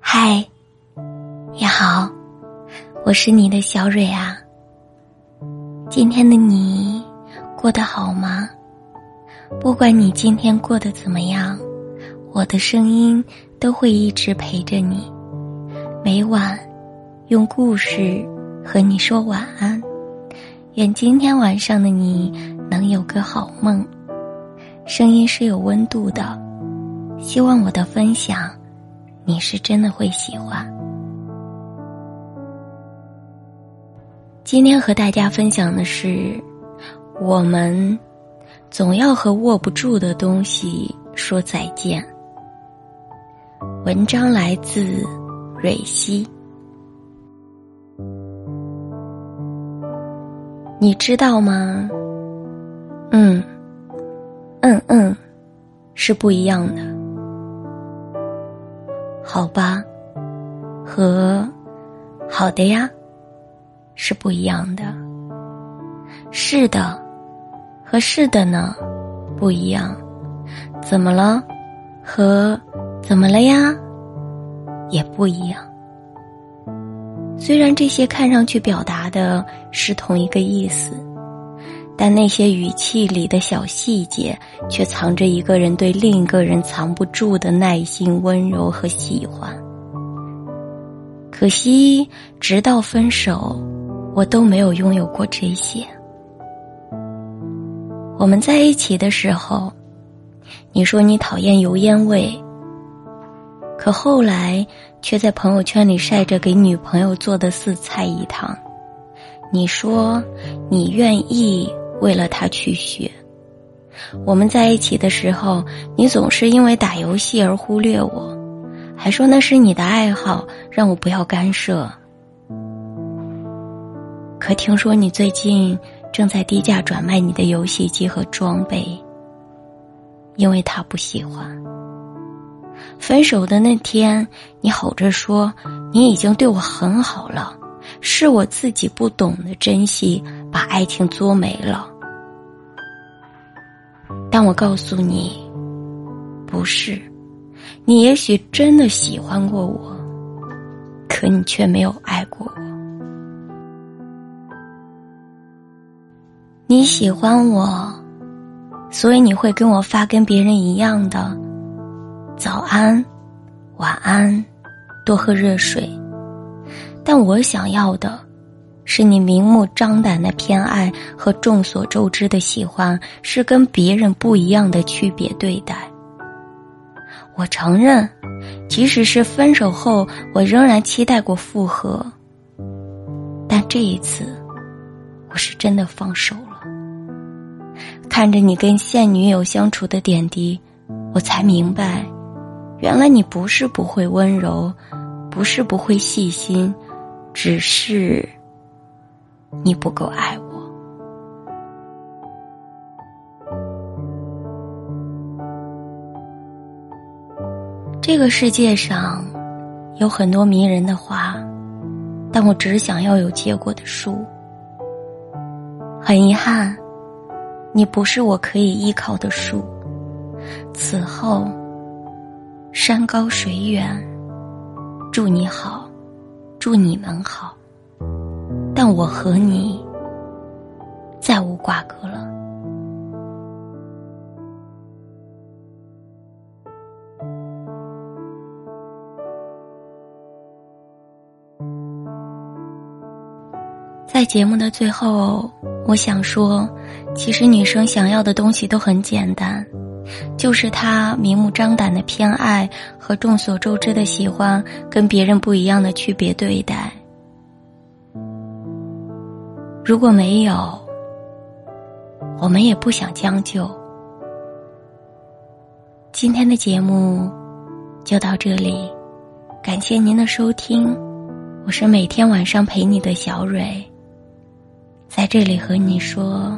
嗨，你好，我是你的小蕊啊。今天的你过得好吗？不管你今天过得怎么样，我的声音都会一直陪着你，每晚用故事和你说晚安。愿今天晚上的你能有个好梦。声音是有温度的，希望我的分享。你是真的会喜欢。今天和大家分享的是，我们总要和握不住的东西说再见。文章来自蕊希。你知道吗？嗯，嗯嗯，是不一样的。好吧，和好的呀是不一样的。是的，和是的呢不一样。怎么了？和怎么了呀也不一样。虽然这些看上去表达的是同一个意思。但那些语气里的小细节，却藏着一个人对另一个人藏不住的耐心、温柔和喜欢。可惜，直到分手，我都没有拥有过这些。我们在一起的时候，你说你讨厌油烟味，可后来却在朋友圈里晒着给女朋友做的四菜一汤。你说你愿意。为了他去学，我们在一起的时候，你总是因为打游戏而忽略我，还说那是你的爱好，让我不要干涉。可听说你最近正在低价转卖你的游戏机和装备，因为他不喜欢。分手的那天，你吼着说你已经对我很好了，是我自己不懂得珍惜。把爱情作没了，但我告诉你，不是，你也许真的喜欢过我，可你却没有爱过我。你喜欢我，所以你会跟我发跟别人一样的早安、晚安，多喝热水。但我想要的。是你明目张胆的偏爱和众所周知的喜欢，是跟别人不一样的区别对待。我承认，即使是分手后，我仍然期待过复合。但这一次，我是真的放手了。看着你跟现女友相处的点滴，我才明白，原来你不是不会温柔，不是不会细心，只是。你不够爱我。这个世界上有很多迷人的花，但我只想要有结果的树。很遗憾，你不是我可以依靠的树。此后，山高水远，祝你好，祝你们好。但我和你再无瓜葛了。在节目的最后，我想说，其实女生想要的东西都很简单，就是她明目张胆的偏爱和众所周知的喜欢，跟别人不一样的区别对待。如果没有，我们也不想将就。今天的节目就到这里，感谢您的收听，我是每天晚上陪你的小蕊，在这里和你说。